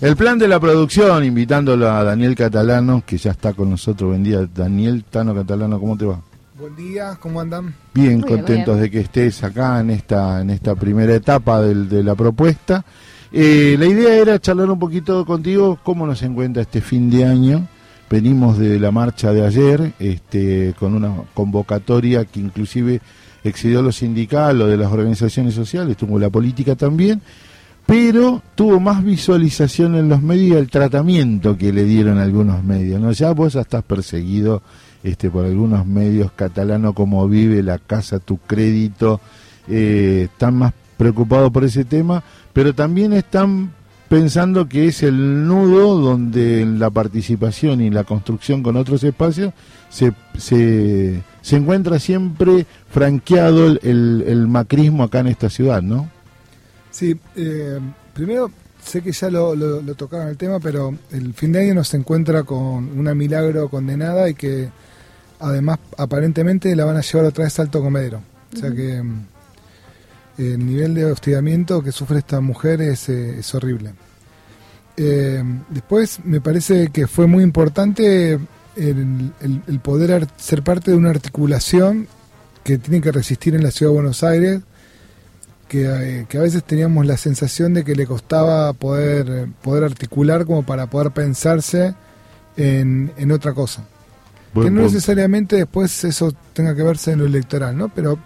El plan de la producción, invitándolo a Daniel Catalano, que ya está con nosotros. Buen día, Daniel Tano Catalano, ¿cómo te va? Buen día, ¿cómo andan? Bien, contentos de que estés acá en esta, en esta primera etapa de la propuesta. Eh, la idea era charlar un poquito contigo cómo nos encuentra este fin de año. Venimos de la marcha de ayer, este, con una convocatoria que inclusive excedió lo sindical, lo de las organizaciones sociales, tuvo la política también, pero tuvo más visualización en los medios el tratamiento que le dieron algunos medios. ¿no? Ya vos estás perseguido este, por algunos medios catalanos como Vive, La Casa, Tu Crédito, eh, están más preocupados por ese tema, pero también están pensando que es el nudo donde la participación y la construcción con otros espacios se, se, se encuentra siempre franqueado el, el, macrismo acá en esta ciudad, ¿no? Sí, eh, primero sé que ya lo, lo, tocaron el tema, pero el fin de año nos encuentra con una milagro condenada y que además aparentemente la van a llevar otra vez al Alto Comedero. O sea que mm, el nivel de hostigamiento que sufre esta mujer es, eh, es horrible. Eh, después me parece que fue muy importante el, poder ser parte de una articulación que tiene que resistir en la ciudad de Buenos Aires, que, eh, a veces teníamos la sensación de que le costaba poder, poder articular como para poder pensarse en, otra cosa. que no necesariamente después eso tenga que verse en lo electoral, ¿no? Pero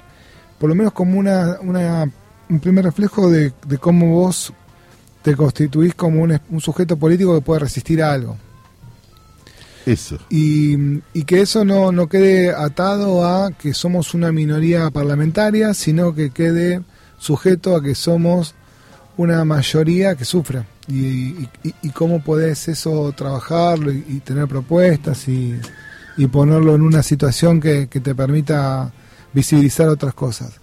por lo menos como una, un primer reflejo de, cómo vos te constituís como un, un, sujeto político que puede resistir a algo. Eso. Y, que eso no, no quede atado a que somos una minoría parlamentaria, sino que quede sujeto a que somos una mayoría que sufre. Y, cómo podés eso trabajarlo y, tener propuestas y, ponerlo en una situación que, que te permita visibilizar otras cosas.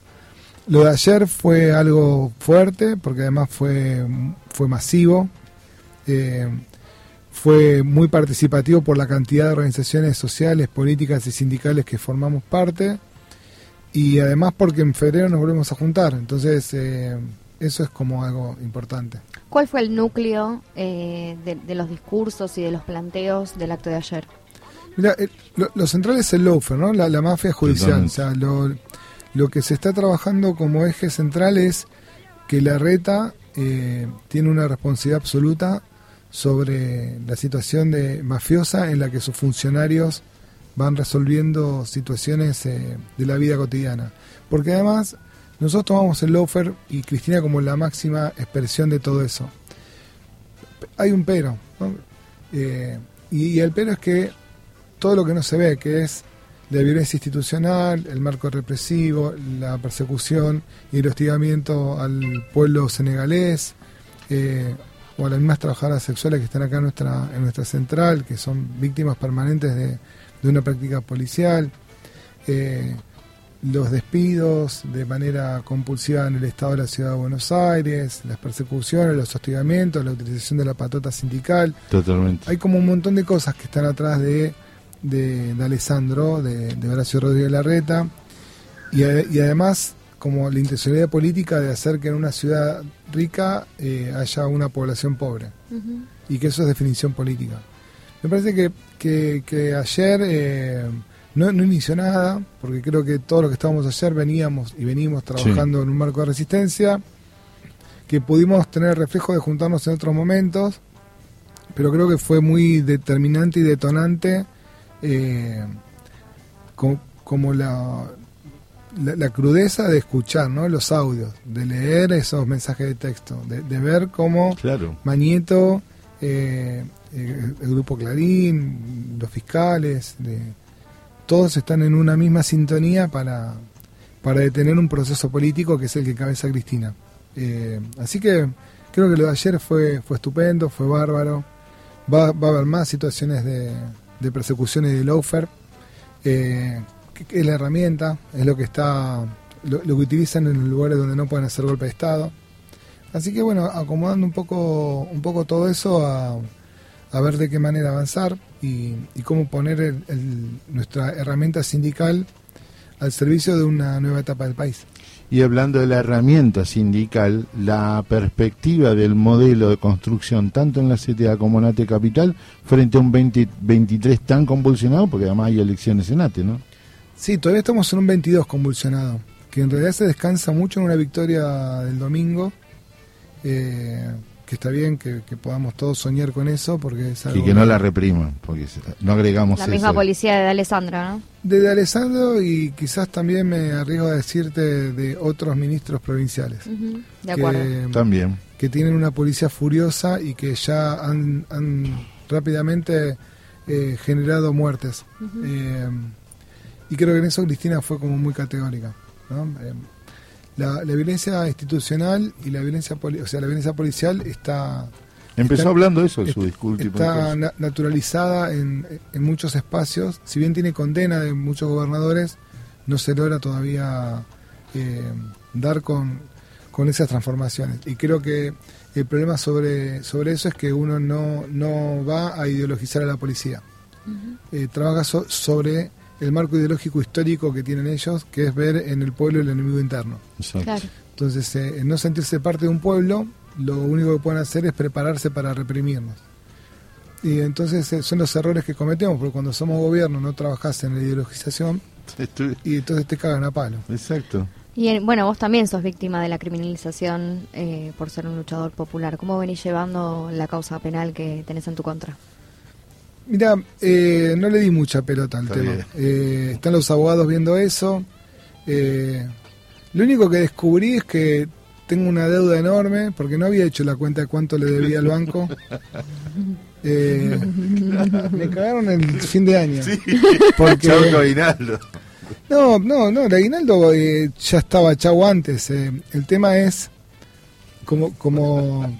Lo de ayer fue algo fuerte, porque además fue, fue masivo, eh, fue muy participativo por la cantidad de organizaciones sociales, políticas y sindicales que formamos parte, y además porque en febrero nos volvemos a juntar, entonces eh, eso es como algo importante. ¿Cuál fue el núcleo eh, de, los discursos y de los planteos del acto de ayer? Mira, lo, central es el loafer, ¿no? La, mafia judicial. O sea, lo, lo, que se está trabajando como eje central es que la reta eh, tiene una responsabilidad absoluta sobre la situación de mafiosa en la que sus funcionarios van resolviendo situaciones eh, de la vida cotidiana. Porque además nosotros tomamos el loafer y Cristina como la máxima expresión de todo eso. Hay un pero, eh, y el pero es que todo lo que no se ve, que es la violencia institucional, el marco represivo, la persecución y el hostigamiento al pueblo senegalés eh, o a las mismas trabajadoras sexuales que están acá en nuestra, en nuestra central, que son víctimas permanentes de, una práctica policial, eh, los despidos de manera compulsiva en el Estado de la Ciudad de Buenos Aires, las persecuciones, los hostigamientos, la utilización de la patota sindical. Totalmente. Hay como un montón de cosas que están atrás de de, Alessandro, de, de, Horacio Rodríguez Larreta, y, y, además como la intencionalidad política de hacer que en una ciudad rica eh, haya una población pobre, y que eso es definición política. Me parece que, que, ayer eh, no, no, inició nada, porque creo que todo lo que estábamos ayer veníamos y venimos trabajando en un marco de resistencia, que pudimos tener reflejo de juntarnos en otros momentos, pero creo que fue muy determinante y detonante eh, como la, la, crudeza de escuchar ¿no? los audios, de leer esos mensajes de texto, de, ver cómo Mañeto, eh, eh, el grupo Clarín, los fiscales, todos están en una misma sintonía para, para detener un proceso político que es el que cabeza Cristina. Eh, así que creo que lo de ayer fue, fue estupendo, fue bárbaro. Va, va a haber más situaciones de, de persecuciones de loafer, eh, es la herramienta, es lo que está lo, que utilizan en los lugares donde no pueden hacer golpe de Estado. Así que bueno, acomodando un poco, un poco todo eso a, a ver de qué manera avanzar y, cómo poner nuestra herramienta sindical al servicio de una nueva etapa del país. y hablando de la herramienta sindical, la perspectiva del modelo de construcción, tanto en la CTA como en ATE Capital, frente a un 2023 tan convulsionado, porque además hay elecciones en ATE, ¿no? Sí, todavía estamos en un 22 convulsionado, que en realidad se descansa mucho en una victoria del domingo. Eh, que está bien que, podamos todos soñar con eso porque es y que no la repriman porque no agregamos la misma policía de Alessandro no de, de Alessandro y quizás también me arriesgo a decirte de otros ministros provinciales. De acuerdo. También. que tienen una policía furiosa y que ya han, rápidamente eh, generado muertes. Eh, y creo que en eso Cristina fue como muy categórica ¿no? Eh, la, violencia institucional y la violencia, o sea, la violencia policial está... Empezó hablando eso en su discurso. Está naturalizada en, muchos espacios. Si bien tiene condena de muchos gobernadores, no se logra todavía eh, dar con, con esas transformaciones. Y creo que el problema sobre, sobre eso es que uno no, no va a ideologizar a la policía. Eh, trabaja sobre el marco ideológico histórico que tienen ellos, que es ver en el pueblo el enemigo interno. Entonces, eh, no sentirse parte de un pueblo, lo único que pueden hacer es prepararse para reprimirnos. Y entonces eh, son los errores que cometemos, porque cuando somos gobierno no trabajás en la ideologización y entonces te cagan a palo. Exacto. Y bueno, vos también sos víctima de la criminalización eh, por ser un luchador popular. ¿Cómo venís llevando la causa penal que tenés en tu contra? Mira, eh, no le di mucha pelota al tema. Eh, están los abogados viendo eso. Eh, lo único que descubrí es que tengo una deuda enorme porque no había hecho la cuenta de cuánto le debía al banco. me cagaron el fin de año. Sí, porque, aguinaldo. No, no, no, el aguinaldo ya estaba chau antes. el tema es como, como,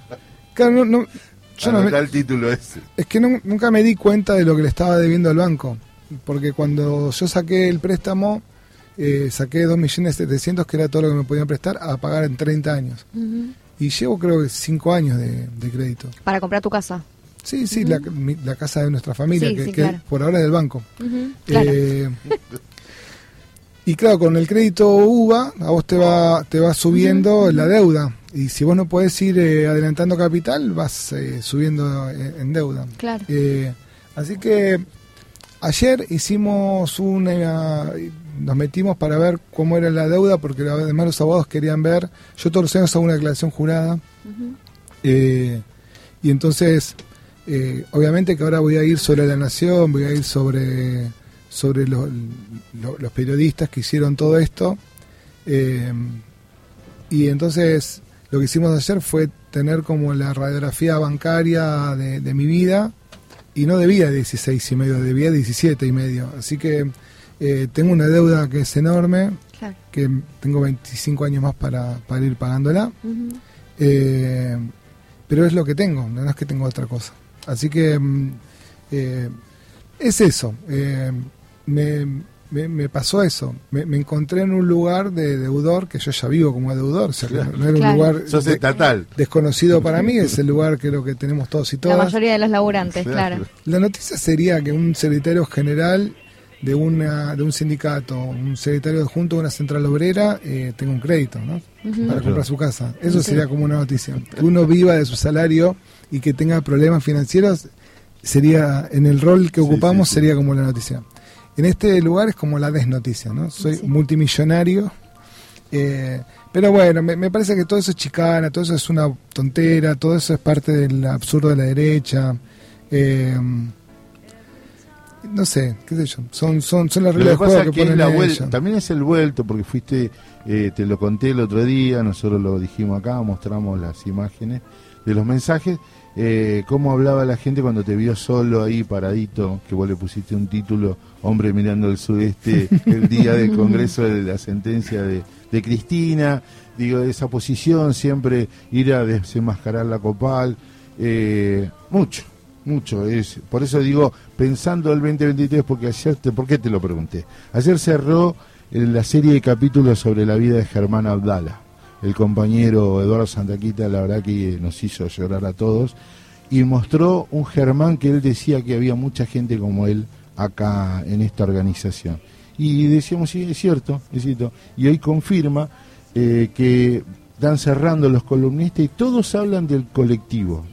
claro, no, yo no el título ese. Es que nunca me di cuenta de lo que le estaba debiendo al banco. Porque cuando yo saqué el préstamo, eh, saqué 2.700.000, que era todo lo que me podían prestar, a pagar en 30 años. Y llevo creo que 5 años de, crédito. ¿Para comprar tu casa? Sí, sí, la, casa de nuestra familia, que, por ahora es del banco. Eh, y claro, con el crédito UVA, a vos te va, te va subiendo la deuda. Y si vos no podés ir eh, adelantando capital, vas eh, subiendo en, deuda. Claro. Eh, así que ayer hicimos una. Nos metimos para ver cómo era la deuda, porque además los abogados querían ver. Yo todos los años hago una declaración jurada. y entonces, obviamente que ahora voy a ir sobre la nación, voy a ir sobre, sobre los periodistas que hicieron todo esto. y entonces lo que hicimos ayer fue tener como la radiografía bancaria de, mi vida y no debía 16 y medio, debía 17 y medio. Así que eh, tengo una deuda que es enorme, que tengo 25 años más para, para ir pagándola. Eh, pero es lo que tengo, no es que tengo otra cosa. Así que mm, eh, es eso. me, me, pasó eso. Me, encontré en un lugar de deudor, que yo ya vivo como deudor, no era un lugar estatal. desconocido para mí, es el lugar que lo que tenemos todos y todas. La mayoría de los laburantes, claro. La noticia sería que un secretario general de una de un sindicato, un secretario adjunto de una central obrera, eh, tenga un crédito, ¿no? Para comprar su casa. Eso sería como una noticia. Que uno viva de su salario y que tenga problemas financieros sería en el rol que ocupamos sería como la noticia. En este lugar es como la desnoticia, ¿no? Soy multimillonario. Eh, pero bueno, me, parece que todo eso es chicana, todo eso es una tontera, todo eso es parte del absurdo de la derecha. Eh, no sé, qué sé yo, son, son, son las reglas de juego que, ponen la vuelta, También es el vuelto, porque fuiste, eh, te lo conté el otro día, nosotros lo dijimos acá, mostramos las imágenes de los mensajes, eh, cómo hablaba la gente cuando te vio solo ahí paradito, que vos le pusiste un título, Hombre mirando el sudeste, el día del Congreso de la sentencia de, Cristina, digo, esa posición, siempre ir a desenmascarar la copal, eh, mucho, mucho. Es, por eso digo, pensando el 2023, porque ayer, te, ¿por qué te lo pregunté? Ayer cerró la serie de capítulos sobre la vida de Germán Abdala el compañero Eduardo Santaquita, la verdad que nos hizo llorar a todos, y mostró un Germán que él decía que había mucha gente como él acá en esta organización. Y decíamos, sí, es cierto, es cierto. Y hoy confirma eh, que están cerrando los columnistas y todos hablan del colectivo.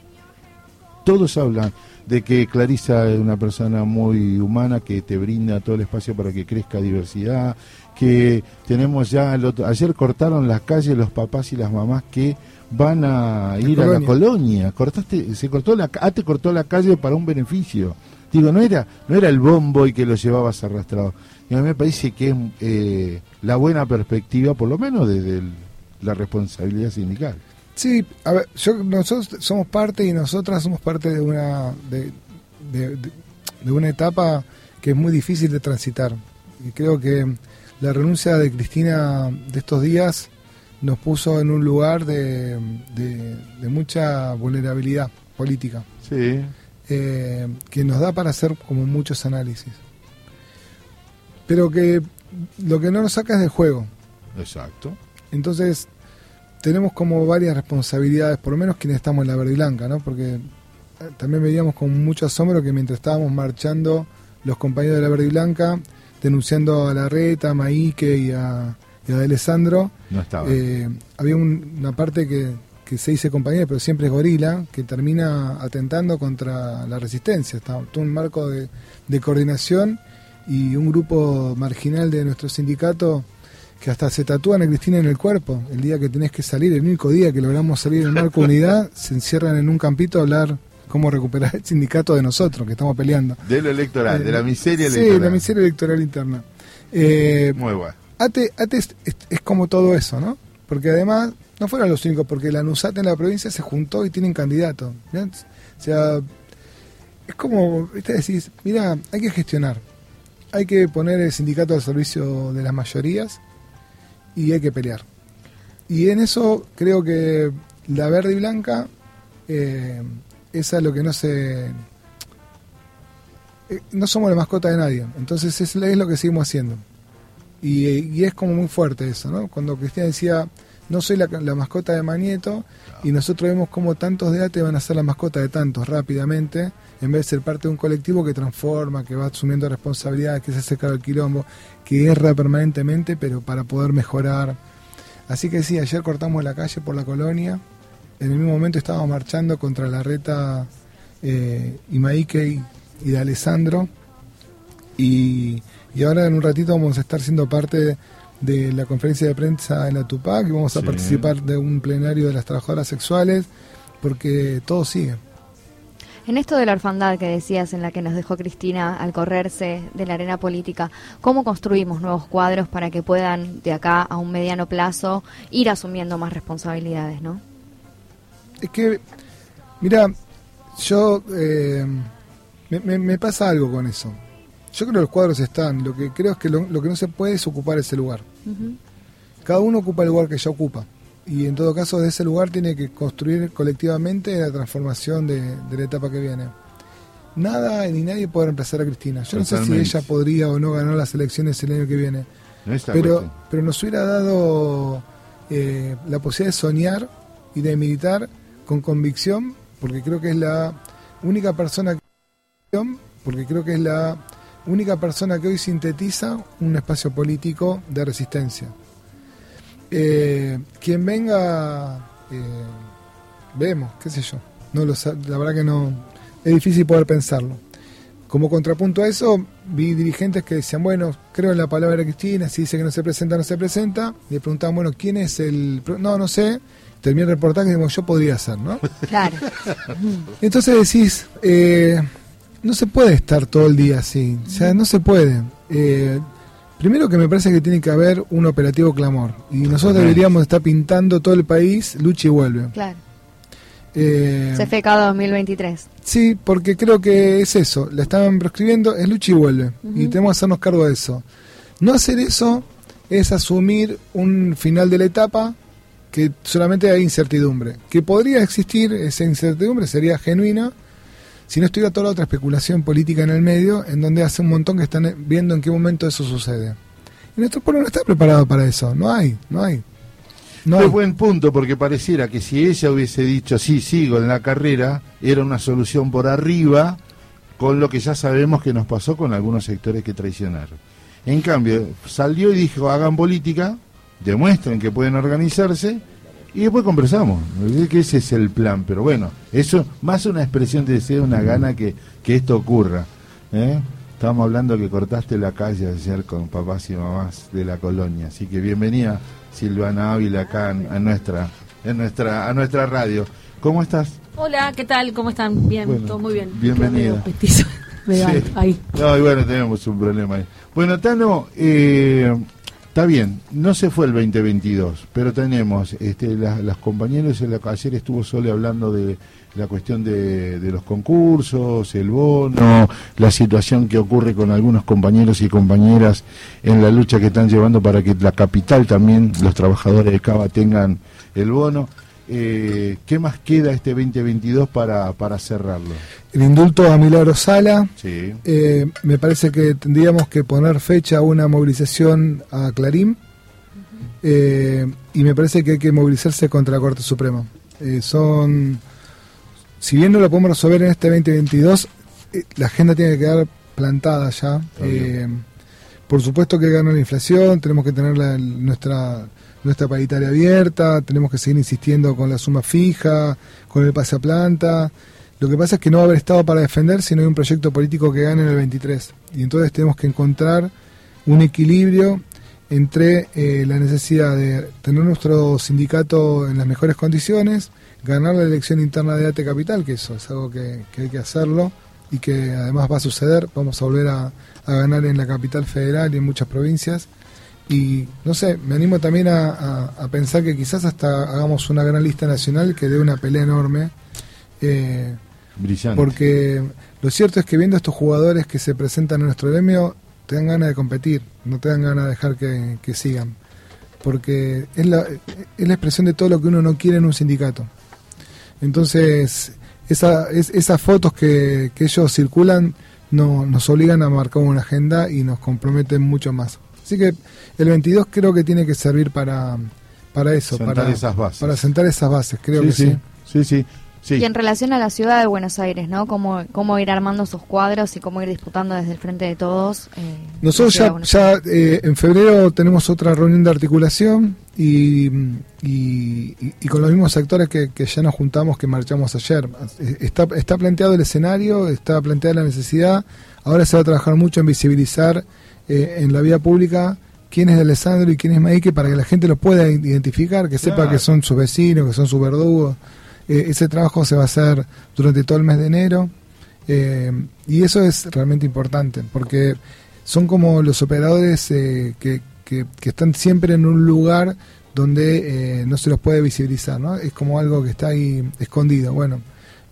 Todos hablan de que Clarisa es una persona muy humana que te brinda todo el espacio para que crezca diversidad, que tenemos ya, ayer cortaron las calles los papás y las mamás que van a ir a la colonia, cortaste, se cortó la, ah, te cortó la calle para un beneficio. Digo, no era, no era el bombo y que lo llevabas arrastrado. Y a mí me parece que es eh, la buena perspectiva, por lo menos desde la responsabilidad sindical. Sí, a ver, yo, nosotros somos parte y nosotras somos parte de una de, de, una etapa que es muy difícil de transitar. Y creo que la renuncia de Cristina de estos días nos puso en un lugar de, de mucha vulnerabilidad política. Sí. Eh, que nos da para hacer como muchos análisis. Pero que lo que no nos saca es del juego. Exacto. Entonces, tenemos como varias responsabilidades, por lo menos quienes estamos en la verde blanca, ¿no? Porque eh, también veíamos con mucho asombro que mientras estábamos marchando los compañeros de la verde blanca, denunciando a la reta, a Maike y a, y a Alessandro, eh, había una parte que que se dice compañía, pero siempre es gorila, que termina atentando contra la resistencia. Está todo un marco de, coordinación y un grupo marginal de nuestro sindicato que hasta se tatúan a Cristina en el cuerpo. El día que tenés que salir, el único día que logramos salir en el marco unidad, se encierran en un campito a hablar cómo recuperar el sindicato de nosotros, que estamos peleando. De lo electoral, de la miseria electoral. Sí, la miseria electoral interna. Eh, Muy bueno. ATE, es, como todo eso, ¿no? Porque además no fueron los únicos, porque la NUSAT en la provincia se juntó y tienen candidato. O sea, es como, ¿viste? decís, mira, hay que gestionar, hay que poner el sindicato al servicio de las mayorías y hay que pelear. Y en eso creo que la verde y blanca, eh, esa es lo que no se... Eh, no somos la mascota de nadie, entonces es, lo que seguimos haciendo. Y, y, es como muy fuerte eso, ¿no? Cuando Cristian decía, no soy la, mascota de Manieto y nosotros vemos cómo tantos de ATE van a ser la mascota de tantos rápidamente, en vez de ser parte de un colectivo que transforma, que va asumiendo responsabilidades, que se hace cargo del quilombo, que erra permanentemente, pero para poder mejorar. Así que sí, ayer cortamos la calle por la colonia, en el mismo momento estábamos marchando contra la reta eh, Imaike y, de Alessandro, y, y ahora en un ratito vamos a estar siendo parte de de la conferencia de prensa en la Tupac y vamos a participar de un plenario de las trabajadoras sexuales porque todo sigue. En esto de la orfandad que decías, en la que nos dejó Cristina al correrse de la arena política, ¿cómo construimos nuevos cuadros para que puedan, de acá a un mediano plazo, ir asumiendo más responsabilidades, no? Es que, mira, yo eh, me pasa algo con eso. Yo creo que los cuadros están, lo que creo es que lo, que no se puede es ocupar ese lugar. Cada uno ocupa el lugar que ya ocupa. Y en todo caso, de ese lugar tiene que construir colectivamente la transformación de, la etapa que viene. Nada ni nadie puede reemplazar a Cristina. Yo no sé si ella podría o no ganar las elecciones el año que viene. pero, pero nos hubiera dado eh, la posibilidad de soñar y de militar con convicción, porque creo que es la única persona que porque creo que es la única persona que hoy sintetiza un espacio político de resistencia. Eh, quien venga, eh, vemos, qué sé yo. No lo, la verdad que no, es difícil poder pensarlo. Como contrapunto a eso, vi dirigentes que decían, bueno, creo en la palabra de Cristina, si dice que no se presenta, no se presenta. Le preguntaban, bueno, ¿quién es el...? No, no sé. Terminé el reportaje y digo, yo podría ser, ¿no? Claro. Entonces decís, eh, no se puede estar todo el día así. O sea, no se puede. Eh, primero que me parece que tiene que haber un operativo clamor. Y nosotros deberíamos estar pintando todo el país, lucha y vuelve. Claro. Eh, CFK 2023. Sí, porque creo que es eso. La estaban proscribiendo, es lucha y vuelve. Y tenemos que hacernos cargo de eso. No hacer eso es asumir un final de la etapa que solamente hay incertidumbre. Que podría existir esa incertidumbre, sería genuina, si no estuviera toda la otra especulación política en el medio, en donde hace un montón que están viendo en qué momento eso sucede. Y nuestro pueblo no está preparado para eso, no hay, no hay. No es buen punto, porque pareciera que si ella hubiese dicho, sí, sigo en la carrera, era una solución por arriba, con lo que ya sabemos que nos pasó con algunos sectores que traicionaron. En cambio, salió y dijo, hagan política, demuestren que pueden organizarse y después conversamos. Que ese es el plan, pero bueno, eso más una expresión de deseo, una gana que, que esto ocurra. ¿eh? Estábamos hablando que cortaste la calle ayer con papás y mamás de la colonia, así que bienvenida Silvana Ávila acá en, nuestra, en nuestra, a nuestra radio. ¿Cómo estás? Hola, ¿qué tal? ¿Cómo están? Bien, todo muy bien. Bienvenida. Me sí. ahí. No, y bueno, tenemos un problema ahí. Bueno, Tano, eh, está bien, no se fue el 2022, pero tenemos, este, las, compañeros, en la, ayer estuvo Sole hablando de la cuestión de, los concursos, el bono, la situación que ocurre con algunos compañeros y compañeras en la lucha que están llevando para que la capital también, los trabajadores de Cava tengan el bono. Eh, ¿Qué más queda este 2022 para, para cerrarlo? El indulto a Milagro Sala. Sí. Eh, me parece que tendríamos que poner fecha a una movilización a Clarín. Eh, y me parece que hay que movilizarse contra la Corte Suprema. son, si bien no lo podemos resolver en este 2022, la agenda tiene que quedar plantada ya. por supuesto que gana la inflación, tenemos que tener la, nuestra nuestra paritaria abierta, tenemos que seguir insistiendo con la suma fija, con el pase a planta. Lo que pasa es que no va a haber Estado para defender si no hay un proyecto político que gane en el 23. Y entonces tenemos que encontrar un equilibrio entre eh, la necesidad de tener nuestro sindicato en las mejores condiciones, ganar la elección interna de ATE Capital, que eso es algo que, hay que hacerlo y que además va a suceder. Vamos a volver a ganar en la capital federal y en muchas provincias y no sé, me animo también a, pensar que quizás hasta hagamos una gran lista nacional que dé una pelea enorme. Eh, Brillante. Porque lo cierto es que viendo estos jugadores que se presentan en nuestro gremio, te dan ganas de competir, no te dan ganas de dejar que, sigan. Porque es la, es la expresión de todo lo que uno no quiere en un sindicato. Entonces, esa, es, esas fotos que, que ellos circulan no, nos obligan a marcar una agenda y nos comprometen mucho más. Así que el 22 creo que tiene que servir para, para eso, para, esas bases. para sentar esas bases, creo que sí. Sí, sí. Sí. Y en relación a la ciudad de Buenos Aires, ¿no? Cómo, cómo ir armando sus cuadros y cómo ir disputando desde el frente de todos. Eh, Nosotros ya, ya eh, en febrero tenemos otra reunión de articulación y, y, con los mismos actores que, que, ya nos juntamos, que marchamos ayer. Está, está planteado el escenario, está planteada la necesidad. Ahora se va a trabajar mucho en visibilizar eh, en la vía pública quién es de Alessandro y quién es Maike para que la gente lo pueda identificar, que sepa que son sus vecinos, que son sus verdugos. Eh, ese trabajo se va a hacer durante todo el mes de enero eh, y eso es realmente importante porque son como los operadores que, que, están siempre en un lugar donde no se los puede visibilizar, ¿no? Es como algo que está ahí escondido. Bueno,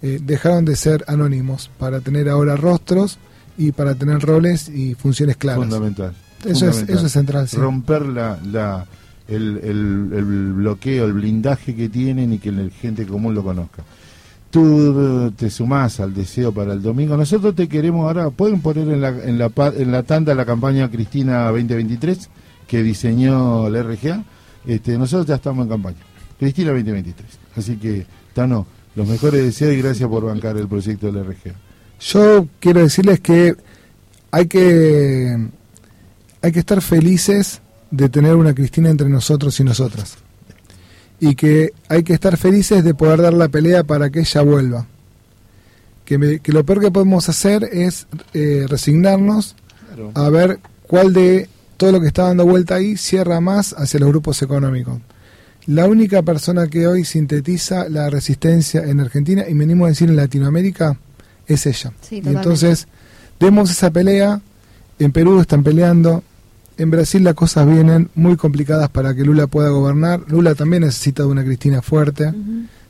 dejaron de ser anónimos para tener ahora rostros y para tener roles y funciones claras. Fundamental. Eso, Es, eso es central. Romper la, la, el, el, bloqueo, el blindaje que tienen y que la gente común lo conozca. Tú te sumás al deseo para el domingo. Nosotros te queremos ahora, pueden poner en la, en la, en la tanda la campaña Cristina 2023 que diseñó la RGA. Este, nosotros ya estamos en campaña. Cristina 2023. Así que, Tano, los mejores deseos y gracias por bancar el proyecto de la RGA. Yo quiero decirles que hay que hay que estar felices de tener una Cristina entre nosotros y nosotras. Y que hay que estar felices de poder dar la pelea para que ella vuelva. Que, que lo peor que podemos hacer es eh, resignarnos a ver cuál de todo lo que está dando vuelta ahí cierra más hacia los grupos económicos. La única persona que hoy sintetiza la resistencia en Argentina, y venimos a decir en Latinoamérica, es ella. y entonces, vemos esa pelea, en Perú están peleando, en Brasil las cosas vienen muy complicadas para que Lula pueda gobernar, Lula también necesita de una Cristina fuerte,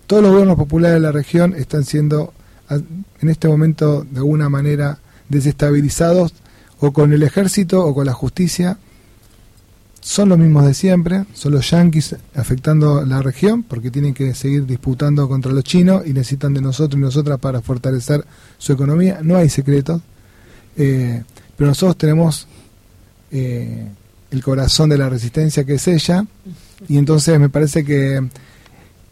todos los gobiernos populares de la región están siendo en este momento de alguna manera desestabilizados o con el ejército o con la justicia son los mismos de siempre, son los yanquis afectando la región porque tienen que seguir disputando contra los chinos y necesitan de nosotros y nosotras para fortalecer su economía. No hay secretos, eh, pero nosotros tenemos eh, el corazón de la resistencia que es ella y entonces me parece que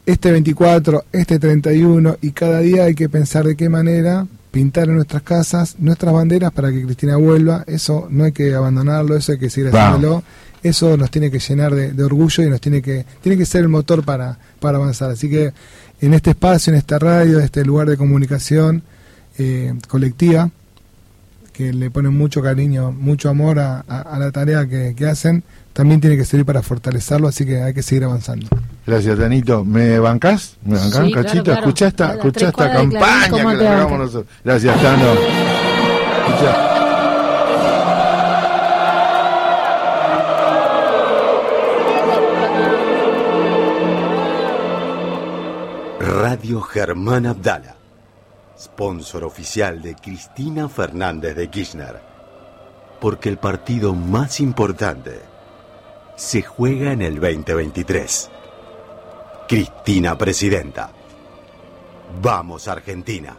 este 24, este 31 y cada día hay que pensar de qué manera pintar en nuestras casas nuestras banderas para que Cristina vuelva. Eso no hay que abandonarlo, eso hay que seguir haciéndolo eso nos tiene que llenar de, orgullo y nos tiene que, tiene que ser el motor para, para avanzar. Así que en este espacio, en esta radio, en este lugar de comunicación eh, colectiva, que le ponen mucho cariño, mucho amor a, la tarea que, hacen, también tiene que servir para fortalecerlo, así que hay que seguir avanzando. Gracias, Danito. ¿Me bancás? ¿Me bancás un cachito? Escuchá esta, esta campaña que le hagamos nosotros. Gracias, Tano. Radio Germán Abdala, sponsor oficial de Cristina Fernández de Kirchner, porque el partido más importante se juega en el 2023. Cristina Presidenta. Vamos Argentina.